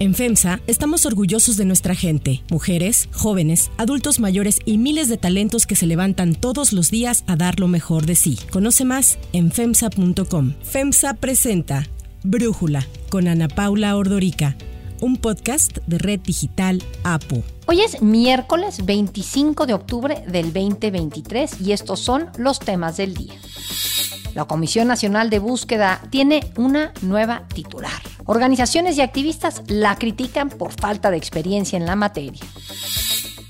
En FEMSA estamos orgullosos de nuestra gente, mujeres, jóvenes, adultos mayores y miles de talentos que se levantan todos los días a dar lo mejor de sí. Conoce más en FEMSA.com. FEMSA presenta Brújula con Ana Paula Ordorica, un podcast de Red Digital APU. Hoy es miércoles 25 de octubre del 2023 y estos son los temas del día. La Comisión Nacional de Búsqueda tiene una nueva titular. Organizaciones y activistas la critican por falta de experiencia en la materia.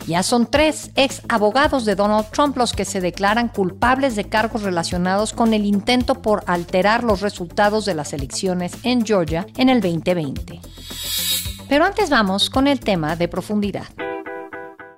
Ya son tres ex abogados de Donald Trump los que se declaran culpables de cargos relacionados con el intento por alterar los resultados de las elecciones en Georgia en el 2020. Pero antes vamos con el tema de profundidad.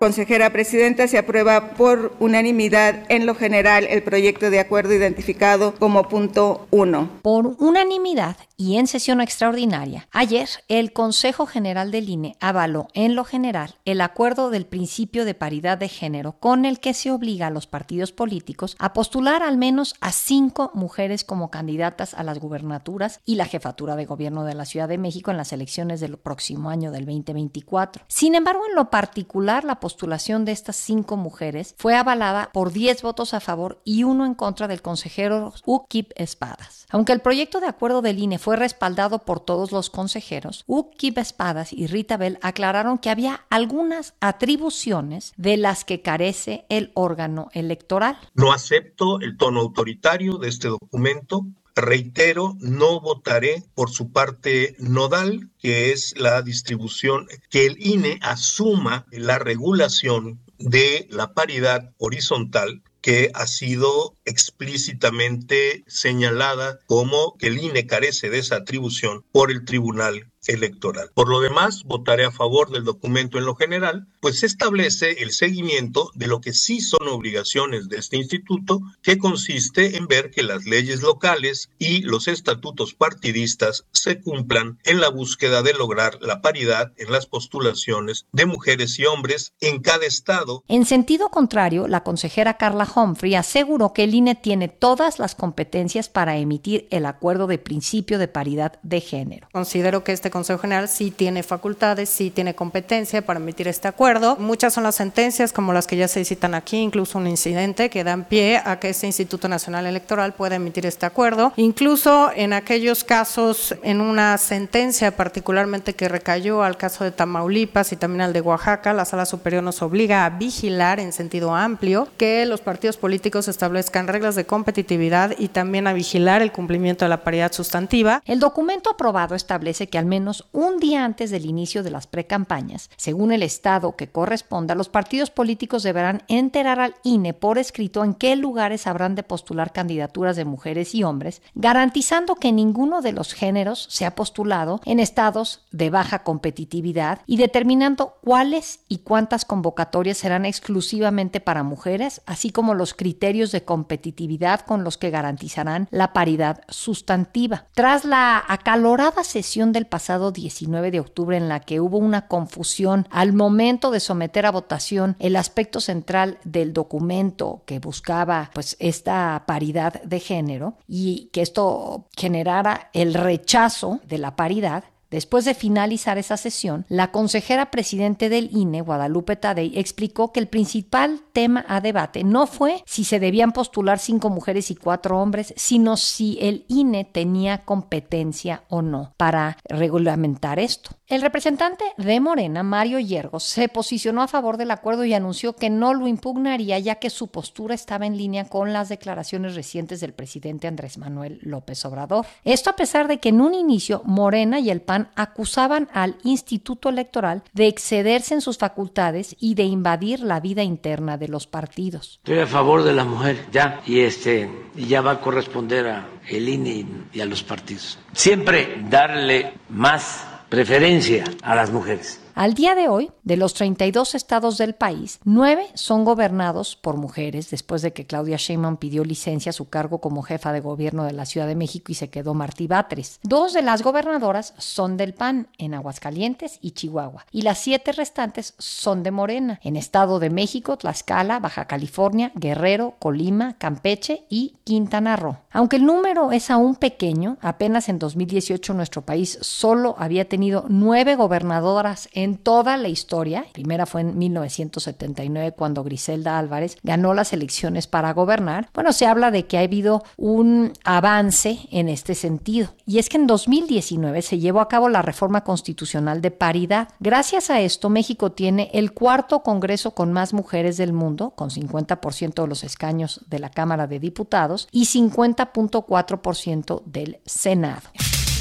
Consejera Presidenta, se aprueba por unanimidad en lo general el proyecto de acuerdo identificado como punto 1. Por unanimidad y en sesión extraordinaria, ayer el Consejo General del INE avaló en lo general el acuerdo del principio de paridad de género con el que se obliga a los partidos políticos a postular al menos a cinco mujeres como candidatas a las gubernaturas y la jefatura de gobierno de la Ciudad de México en las elecciones del próximo año del 2024. Sin embargo, en lo particular, la postulación de estas cinco mujeres fue avalada por 10 votos a favor y uno en contra del consejero Ukip Espadas. Aunque el proyecto de acuerdo del INE fue respaldado por todos los consejeros, Ukip Espadas y Rita Bell aclararon que había algunas atribuciones de las que carece el órgano electoral. No acepto el tono autoritario de este documento Reitero, no votaré por su parte nodal, que es la distribución, que el INE asuma la regulación de la paridad horizontal que ha sido explícitamente señalada como que el INE carece de esa atribución por el Tribunal electoral. Por lo demás, votaré a favor del documento en lo general, pues establece el seguimiento de lo que sí son obligaciones de este instituto, que consiste en ver que las leyes locales y los estatutos partidistas se cumplan en la búsqueda de lograr la paridad en las postulaciones de mujeres y hombres en cada estado. En sentido contrario, la consejera Carla Humphrey aseguró que el INE tiene todas las competencias para emitir el acuerdo de principio de paridad de género. Considero que este Consejo General sí tiene facultades, sí tiene competencia para emitir este acuerdo. Muchas son las sentencias, como las que ya se citan aquí, incluso un incidente que dan pie a que este Instituto Nacional Electoral pueda emitir este acuerdo. Incluso en aquellos casos, en una sentencia particularmente que recayó al caso de Tamaulipas y también al de Oaxaca, la Sala Superior nos obliga a vigilar en sentido amplio que los partidos políticos establezcan reglas de competitividad y también a vigilar el cumplimiento de la paridad sustantiva. El documento aprobado establece que al menos un día antes del inicio de las precampañas, según el estado que corresponda, los partidos políticos deberán enterar al INE por escrito en qué lugares habrán de postular candidaturas de mujeres y hombres, garantizando que ninguno de los géneros sea postulado en estados de baja competitividad y determinando cuáles y cuántas convocatorias serán exclusivamente para mujeres, así como los criterios de competitividad con los que garantizarán la paridad sustantiva. Tras la acalorada sesión del pasado 19 de octubre en la que hubo una confusión al momento de someter a votación el aspecto central del documento que buscaba pues esta paridad de género y que esto generara el rechazo de la paridad, Después de finalizar esa sesión, la consejera presidente del INE, Guadalupe Tadei, explicó que el principal tema a debate no fue si se debían postular cinco mujeres y cuatro hombres, sino si el INE tenía competencia o no para regulamentar esto. El representante de Morena, Mario Yergos, se posicionó a favor del acuerdo y anunció que no lo impugnaría ya que su postura estaba en línea con las declaraciones recientes del presidente Andrés Manuel López Obrador. Esto a pesar de que en un inicio Morena y el PAN acusaban al Instituto Electoral de excederse en sus facultades y de invadir la vida interna de los partidos. Estoy a favor de la mujer, ya, y este ya va a corresponder a el INE y a los partidos. Siempre darle más preferencia a las mujeres. Al día de hoy, de los 32 estados del país, 9 son gobernados por mujeres después de que Claudia Sheinbaum pidió licencia a su cargo como jefa de gobierno de la Ciudad de México y se quedó Martí Batres. Dos de las gobernadoras son del PAN en Aguascalientes y Chihuahua y las siete restantes son de Morena en Estado de México, Tlaxcala, Baja California, Guerrero, Colima, Campeche y Quintana Roo. Aunque el número es aún pequeño, apenas en 2018 nuestro país solo había tenido nueve gobernadoras en toda la historia. La primera fue en 1979 cuando Griselda Álvarez ganó las elecciones para gobernar. Bueno, se habla de que ha habido un avance en este sentido. Y es que en 2019 se llevó a cabo la reforma constitucional de paridad. Gracias a esto, México tiene el cuarto Congreso con más mujeres del mundo, con 50% de los escaños de la Cámara de Diputados y 50.4% del Senado.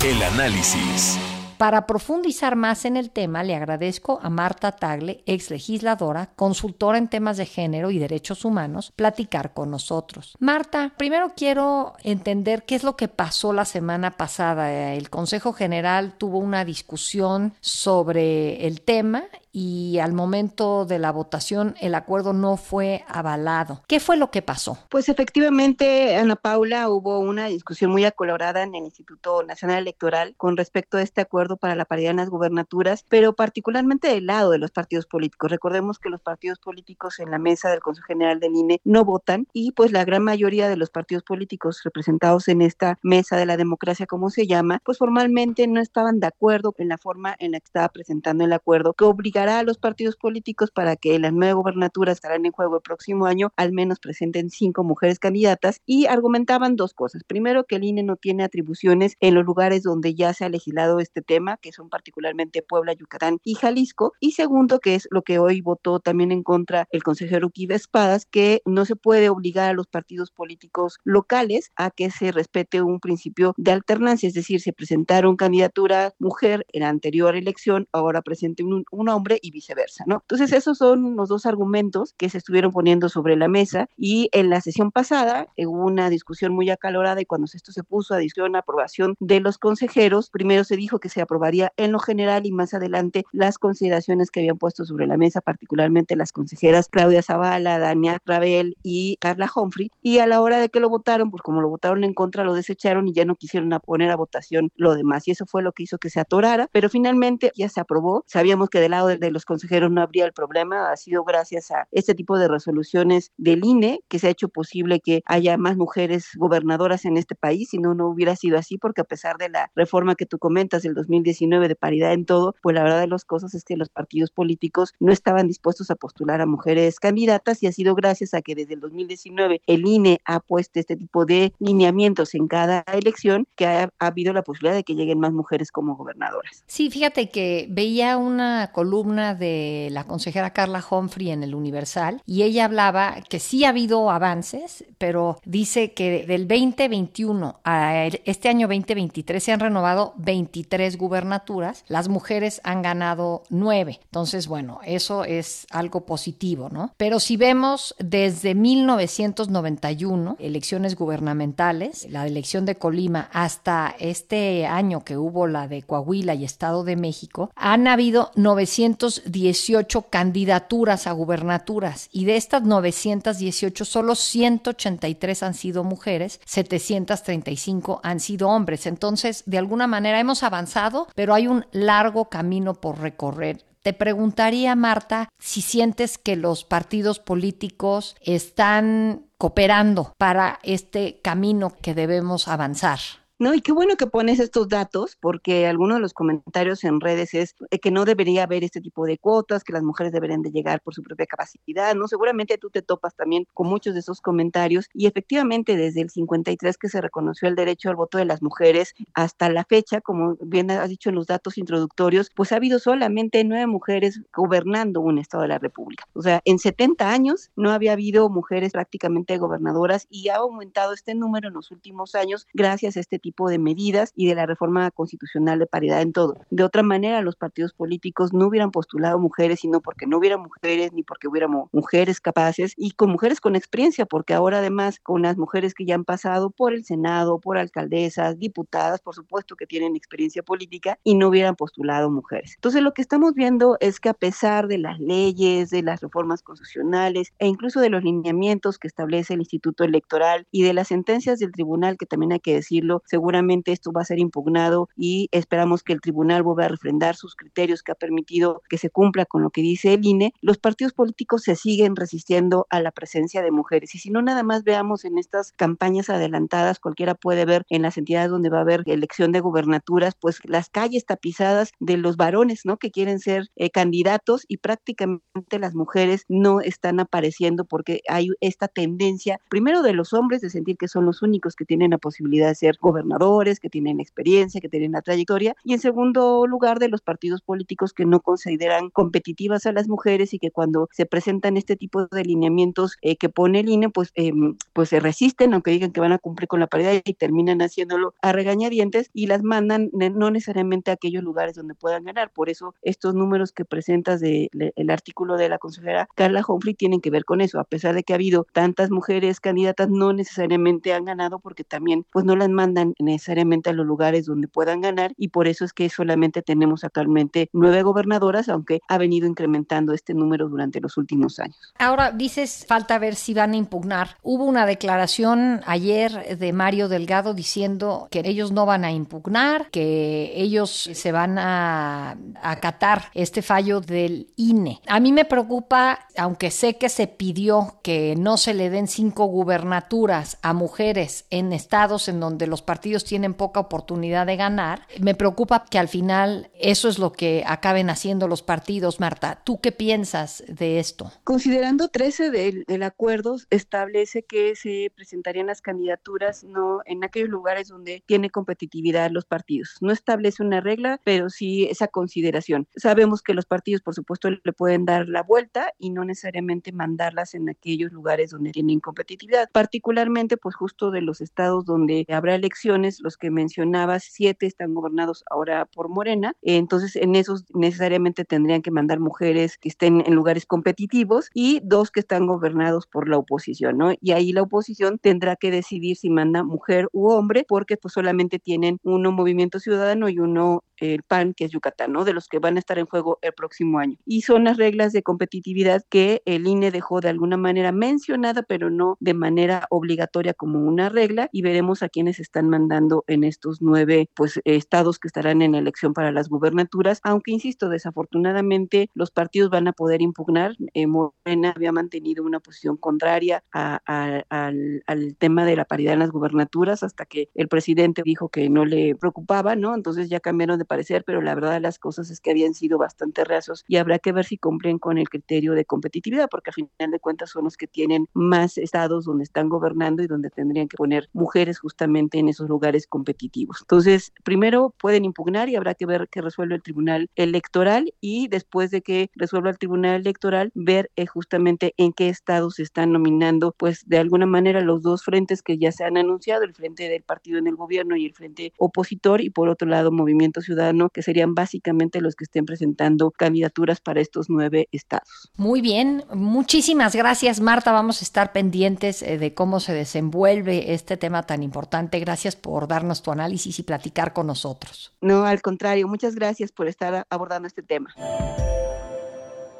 El análisis. Para profundizar más en el tema, le agradezco a Marta Tagle, ex legisladora, consultora en temas de género y derechos humanos, platicar con nosotros. Marta, primero quiero entender qué es lo que pasó la semana pasada. El Consejo General tuvo una discusión sobre el tema y al momento de la votación el acuerdo no fue avalado. ¿Qué fue lo que pasó? Pues efectivamente, Ana Paula, hubo una discusión muy acolorada en el Instituto Nacional Electoral con respecto a este acuerdo para la paridad en las gubernaturas, pero particularmente del lado de los partidos políticos. Recordemos que los partidos políticos en la mesa del Consejo General del INE no votan y pues la gran mayoría de los partidos políticos representados en esta mesa de la democracia, como se llama, pues formalmente no estaban de acuerdo en la forma en la que estaba presentando el acuerdo que obliga a los partidos políticos para que las nueve gubernaturas estarán en juego el próximo año al menos presenten cinco mujeres candidatas y argumentaban dos cosas. Primero, que el INE no tiene atribuciones en los lugares donde ya se ha legislado este tema, que son particularmente Puebla, Yucatán y Jalisco. Y segundo, que es lo que hoy votó también en contra el consejero Kiva Espadas, que no se puede obligar a los partidos políticos locales a que se respete un principio de alternancia, es decir, se presentaron candidatura mujer en la anterior elección, ahora presente un, un hombre y viceversa, ¿no? Entonces, esos son los dos argumentos que se estuvieron poniendo sobre la mesa y en la sesión pasada hubo una discusión muy acalorada y cuando esto se puso a discusión, aprobación de los consejeros, primero se dijo que se aprobaría en lo general y más adelante las consideraciones que habían puesto sobre la mesa, particularmente las consejeras Claudia Zavala, Dania Ravel y Carla Humphrey, y a la hora de que lo votaron, pues como lo votaron en contra, lo desecharon y ya no quisieron poner a votación lo demás, y eso fue lo que hizo que se atorara, pero finalmente ya se aprobó, sabíamos que del lado del de los consejeros no habría el problema. Ha sido gracias a este tipo de resoluciones del INE que se ha hecho posible que haya más mujeres gobernadoras en este país. Si no, no hubiera sido así, porque a pesar de la reforma que tú comentas del 2019 de paridad en todo, pues la verdad de las cosas es que los partidos políticos no estaban dispuestos a postular a mujeres candidatas y ha sido gracias a que desde el 2019 el INE ha puesto este tipo de lineamientos en cada elección que ha, ha habido la posibilidad de que lleguen más mujeres como gobernadoras. Sí, fíjate que veía una columna de la consejera Carla Humphrey en el Universal y ella hablaba que sí ha habido avances, pero dice que del 2021 a este año 2023 se han renovado 23 gubernaturas, las mujeres han ganado 9. Entonces, bueno, eso es algo positivo, ¿no? Pero si vemos desde 1991, elecciones gubernamentales, la elección de Colima hasta este año que hubo la de Coahuila y Estado de México, han habido 900 918 candidaturas a gubernaturas y de estas 918 solo 183 han sido mujeres, 735 han sido hombres. Entonces, de alguna manera hemos avanzado, pero hay un largo camino por recorrer. Te preguntaría, Marta, si sientes que los partidos políticos están cooperando para este camino que debemos avanzar. No, y qué bueno que pones estos datos, porque algunos de los comentarios en redes es eh, que no debería haber este tipo de cuotas, que las mujeres deberían de llegar por su propia capacidad, ¿no? Seguramente tú te topas también con muchos de esos comentarios y efectivamente desde el 53 que se reconoció el derecho al voto de las mujeres hasta la fecha, como bien has dicho en los datos introductorios, pues ha habido solamente nueve mujeres gobernando un estado de la República. O sea, en 70 años no había habido mujeres prácticamente gobernadoras y ha aumentado este número en los últimos años gracias a este tipo tipo de medidas y de la reforma constitucional de paridad en todo. De otra manera, los partidos políticos no hubieran postulado mujeres, sino porque no hubiera mujeres ni porque hubiera mujeres capaces y con mujeres con experiencia, porque ahora además con las mujeres que ya han pasado por el Senado, por alcaldesas, diputadas, por supuesto que tienen experiencia política y no hubieran postulado mujeres. Entonces lo que estamos viendo es que a pesar de las leyes, de las reformas constitucionales e incluso de los lineamientos que establece el Instituto Electoral y de las sentencias del tribunal, que también hay que decirlo, seguramente esto va a ser impugnado y esperamos que el tribunal vuelva a refrendar sus criterios que ha permitido que se cumpla con lo que dice el INE, los partidos políticos se siguen resistiendo a la presencia de mujeres. Y si no, nada más veamos en estas campañas adelantadas, cualquiera puede ver en las entidades donde va a haber elección de gubernaturas, pues las calles tapizadas de los varones, ¿no? Que quieren ser eh, candidatos y prácticamente las mujeres no están apareciendo porque hay esta tendencia, primero de los hombres, de sentir que son los únicos que tienen la posibilidad de ser gobernadores, que tienen experiencia, que tienen la trayectoria, y en segundo lugar de los partidos políticos que no consideran competitivas a las mujeres y que cuando se presentan este tipo de lineamientos eh, que pone el INE, pues, em, pues se resisten, aunque digan que van a cumplir con la paridad y terminan haciéndolo a regañadientes y las mandan no necesariamente a aquellos lugares donde puedan ganar. Por eso estos números que presentas del de, el artículo de la consejera Carla Humphrey tienen que ver con eso. A pesar de que ha habido tantas mujeres candidatas, no necesariamente han ganado porque también pues no las mandan necesariamente a los lugares donde puedan ganar y por eso es que solamente tenemos actualmente nueve gobernadoras, aunque ha venido incrementando este número durante los últimos años. Ahora dices, falta ver si van a impugnar. Hubo una declaración ayer de Mario Delgado diciendo que ellos no van a impugnar, que ellos se van a acatar este fallo del INE. A mí me preocupa, aunque sé que se pidió que no se le den cinco gubernaturas a mujeres en estados en donde los partidos tienen poca oportunidad de ganar, me preocupa que al final eso es lo que acaben haciendo los partidos, Marta. ¿Tú qué piensas de esto? Considerando 13 del, del acuerdo, establece que se presentarían las candidaturas no en aquellos lugares donde tiene competitividad los partidos. No establece una regla, pero sí esa consideración. Sabemos que los partidos, por supuesto, le pueden dar la vuelta y no necesariamente mandarlas en aquellos lugares donde tienen competitividad. Particularmente, pues justo de los estados donde habrá elecciones, los que mencionabas, siete están gobernados ahora por Morena, entonces en esos necesariamente tendrían que mandar mujeres que estén en lugares competitivos y dos que están gobernados por la oposición, ¿no? Y ahí la oposición tendrá que decidir si manda mujer u hombre, porque pues solamente tienen uno movimiento ciudadano y uno el PAN, que es Yucatán, ¿no? De los que van a estar en juego el próximo año. Y son las reglas de competitividad que el INE dejó de alguna manera mencionada, pero no de manera obligatoria como una regla, y veremos a quienes están mandando en estos nueve pues, estados que estarán en elección para las gubernaturas, aunque insisto, desafortunadamente los partidos van a poder impugnar. Eh, Morena había mantenido una posición contraria al, al tema de la paridad en las gubernaturas hasta que el presidente dijo que no le preocupaba, ¿no? Entonces ya cambiaron de parecer, pero la verdad de las cosas es que habían sido bastante reacios y habrá que ver si cumplen con el criterio de competitividad, porque al final de cuentas son los que tienen más estados donde están gobernando y donde tendrían que poner mujeres justamente en esos lugares competitivos. Entonces, primero pueden impugnar y habrá que ver qué resuelve el Tribunal Electoral y después de que resuelva el Tribunal Electoral, ver eh, justamente en qué estados se están nominando, pues de alguna manera los dos frentes que ya se han anunciado, el frente del partido en el gobierno y el frente opositor y por otro lado Movimiento Ciudadano que serían básicamente los que estén presentando candidaturas para estos nueve estados. Muy bien, muchísimas gracias Marta, vamos a estar pendientes eh, de cómo se desenvuelve este tema tan importante. Gracias por darnos tu análisis y platicar con nosotros. No, al contrario, muchas gracias por estar abordando este tema.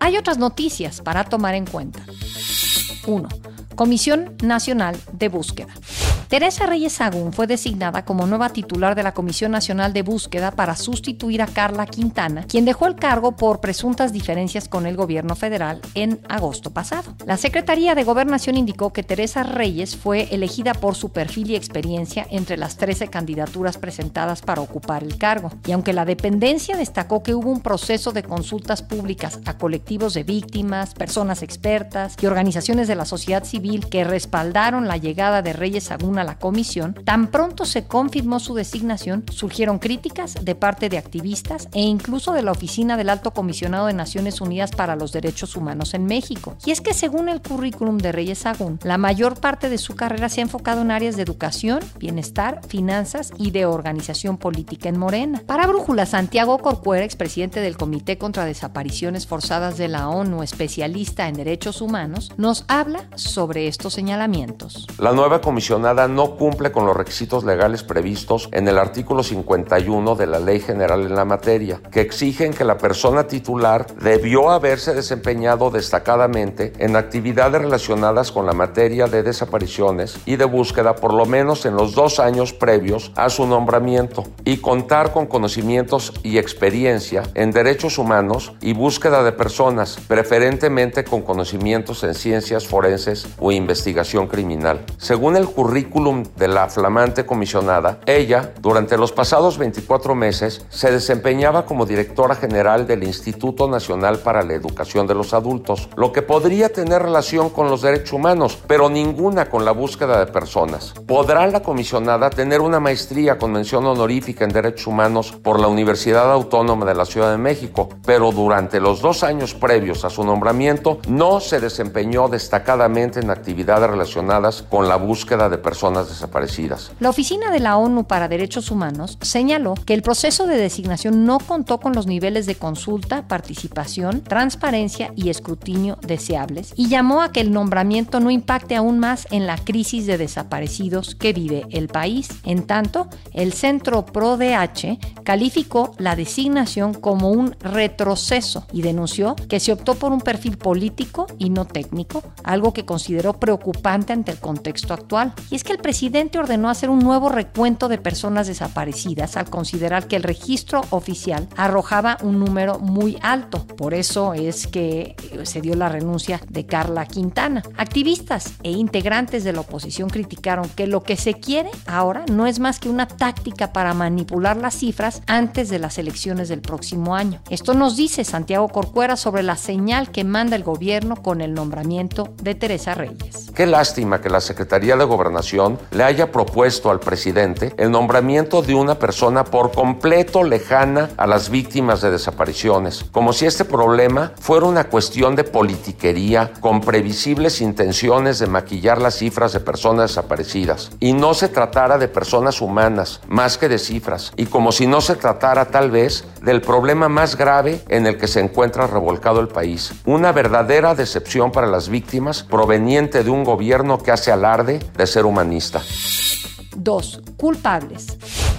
Hay otras noticias para tomar en cuenta. 1. Comisión Nacional de Búsqueda. Teresa Reyes Sagún fue designada como nueva titular de la Comisión Nacional de Búsqueda para sustituir a Carla Quintana, quien dejó el cargo por presuntas diferencias con el gobierno federal en agosto pasado. La Secretaría de Gobernación indicó que Teresa Reyes fue elegida por su perfil y experiencia entre las 13 candidaturas presentadas para ocupar el cargo. Y aunque la dependencia destacó que hubo un proceso de consultas públicas a colectivos de víctimas, personas expertas y organizaciones de la sociedad civil que respaldaron la llegada de Reyes Sagún a la comisión, tan pronto se confirmó su designación, surgieron críticas de parte de activistas e incluso de la Oficina del Alto Comisionado de Naciones Unidas para los Derechos Humanos en México. Y es que según el currículum de Reyes Sagún, la mayor parte de su carrera se ha enfocado en áreas de educación, bienestar, finanzas y de organización política en Morena. Para Brújula, Santiago Corcuera, expresidente del Comité contra Desapariciones Forzadas de la ONU, especialista en derechos humanos, nos habla sobre estos señalamientos. La nueva comisionada no cumple con los requisitos legales previstos en el artículo 51 de la Ley General en la materia, que exigen que la persona titular debió haberse desempeñado destacadamente en actividades relacionadas con la materia de desapariciones y de búsqueda por lo menos en los dos años previos a su nombramiento y contar con conocimientos y experiencia en derechos humanos y búsqueda de personas, preferentemente con conocimientos en ciencias forenses o investigación criminal. Según el currículum de la flamante comisionada, ella, durante los pasados 24 meses, se desempeñaba como directora general del Instituto Nacional para la Educación de los Adultos, lo que podría tener relación con los derechos humanos, pero ninguna con la búsqueda de personas. ¿Podrá la comisionada tener una maestría con mención honorífica en derechos humanos por la Universidad Autónoma de la Ciudad de México, pero durante los dos años previos a su nombramiento no se desempeñó destacadamente en actividades relacionadas con la búsqueda de personas desaparecidas. La Oficina de la ONU para Derechos Humanos señaló que el proceso de designación no contó con los niveles de consulta, participación, transparencia y escrutinio deseables y llamó a que el nombramiento no impacte aún más en la crisis de desaparecidos que vive el país. En tanto, el Centro ProDH calificó la designación como un retroceso y denunció que se optó por un perfil político y no técnico, algo que consideró preocupante ante el contexto actual. Y es que el presidente ordenó hacer un nuevo recuento de personas desaparecidas al considerar que el registro oficial arrojaba un número muy alto. Por eso es que se dio la renuncia de Carla Quintana. Activistas e integrantes de la oposición criticaron que lo que se quiere ahora no es más que una táctica para manipular las cifras antes de las elecciones del próximo año. Esto nos dice Santiago Corcuera sobre la señal que manda el gobierno con el nombramiento de Teresa Reyes. Qué lástima que la Secretaría de Gobernación le haya propuesto al presidente el nombramiento de una persona por completo lejana a las víctimas de desapariciones, como si este problema fuera una cuestión de politiquería con previsibles intenciones de maquillar las cifras de personas desaparecidas. Y no se tratara de personas humanas más que de cifras y como si no se tratara tal vez del problema más grave en el que se encuentra revolcado el país, una verdadera decepción para las víctimas proveniente de un gobierno que hace alarde de ser humanista. 2. Culpables.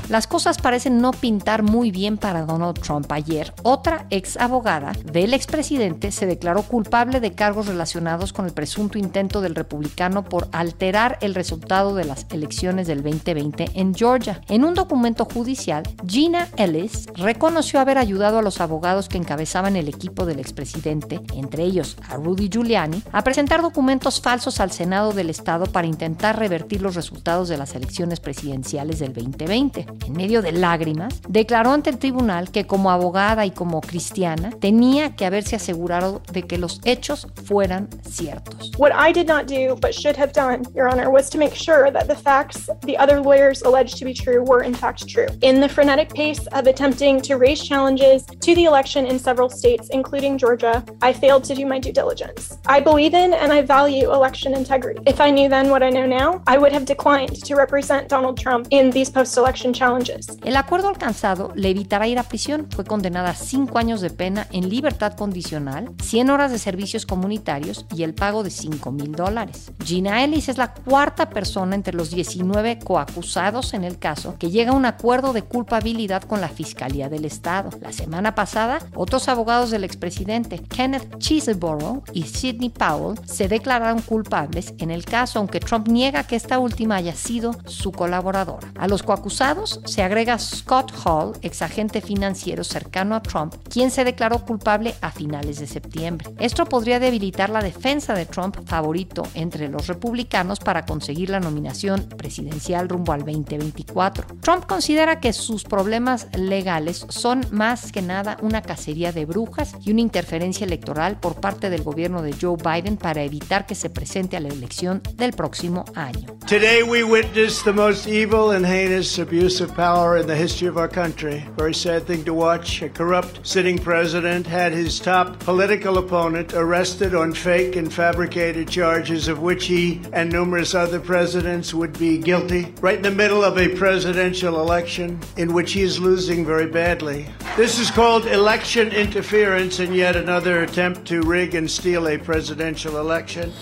Las cosas parecen no pintar muy bien para Donald Trump. Ayer, otra ex abogada del expresidente se declaró culpable de cargos relacionados con el presunto intento del republicano por alterar el resultado de las elecciones del 2020 en Georgia. En un documento judicial, Gina Ellis reconoció haber ayudado a los abogados que encabezaban el equipo del expresidente, entre ellos a Rudy Giuliani, a presentar documentos falsos al Senado del Estado para intentar revertir los resultados de las elecciones presidenciales del 2020 en medio de lágrimas, declaró ante el tribunal que como abogada y como cristiana tenía que haberse asegurado de que los hechos fueran ciertos. What I did not do but should have done, Your Honor, was to make sure that the facts the other lawyers alleged to be true were in fact true. In the frenetic pace of attempting to raise challenges to the election in several states, including Georgia, I failed to do my due diligence. I believe in and I value election integrity. If I knew then what I know now, I would have declined to represent Donald Trump in these post-election challenges. El acuerdo alcanzado le evitará ir a prisión. Fue condenada a cinco años de pena en libertad condicional, 100 horas de servicios comunitarios y el pago de 5 mil dólares. Gina Ellis es la cuarta persona entre los 19 coacusados en el caso que llega a un acuerdo de culpabilidad con la Fiscalía del Estado. La semana pasada, otros abogados del expresidente, Kenneth Cheeseborough y Sidney Powell, se declararon culpables en el caso, aunque Trump niega que esta última haya sido su colaboradora. A los coacusados se agrega Scott Hall, exagente financiero cercano a Trump, quien se declaró culpable a finales de septiembre. Esto podría debilitar la defensa de Trump, favorito entre los republicanos, para conseguir la nominación presidencial rumbo al 2024. Trump considera que sus problemas legales son más que nada una cacería de brujas y una interferencia electoral por parte del gobierno de Joe Biden para evitar que se presente a la elección del próximo año. Today we witness the most evil and heinous abuse of power in the history of our country. Very sad thing to watch. A corrupt sitting president had his top political opponent arrested on fake and fabricated charges of which he and numerous other presidents would be guilty, right in the middle of a presidential election in which he is losing very badly. This is called election interference and yet another attempt to rig and steal a presidential election.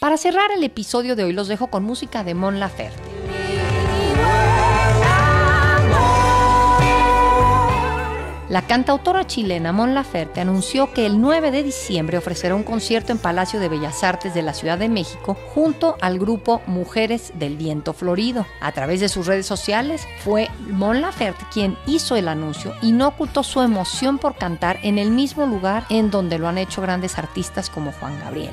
Para cerrar el episodio de hoy los dejo con música de Mon Laferte. La cantautora chilena Mon Laferte anunció que el 9 de diciembre ofrecerá un concierto en Palacio de Bellas Artes de la Ciudad de México junto al grupo Mujeres del Viento Florido. A través de sus redes sociales fue Mon Laferte quien hizo el anuncio y no ocultó su emoción por cantar en el mismo lugar en donde lo han hecho grandes artistas como Juan Gabriel.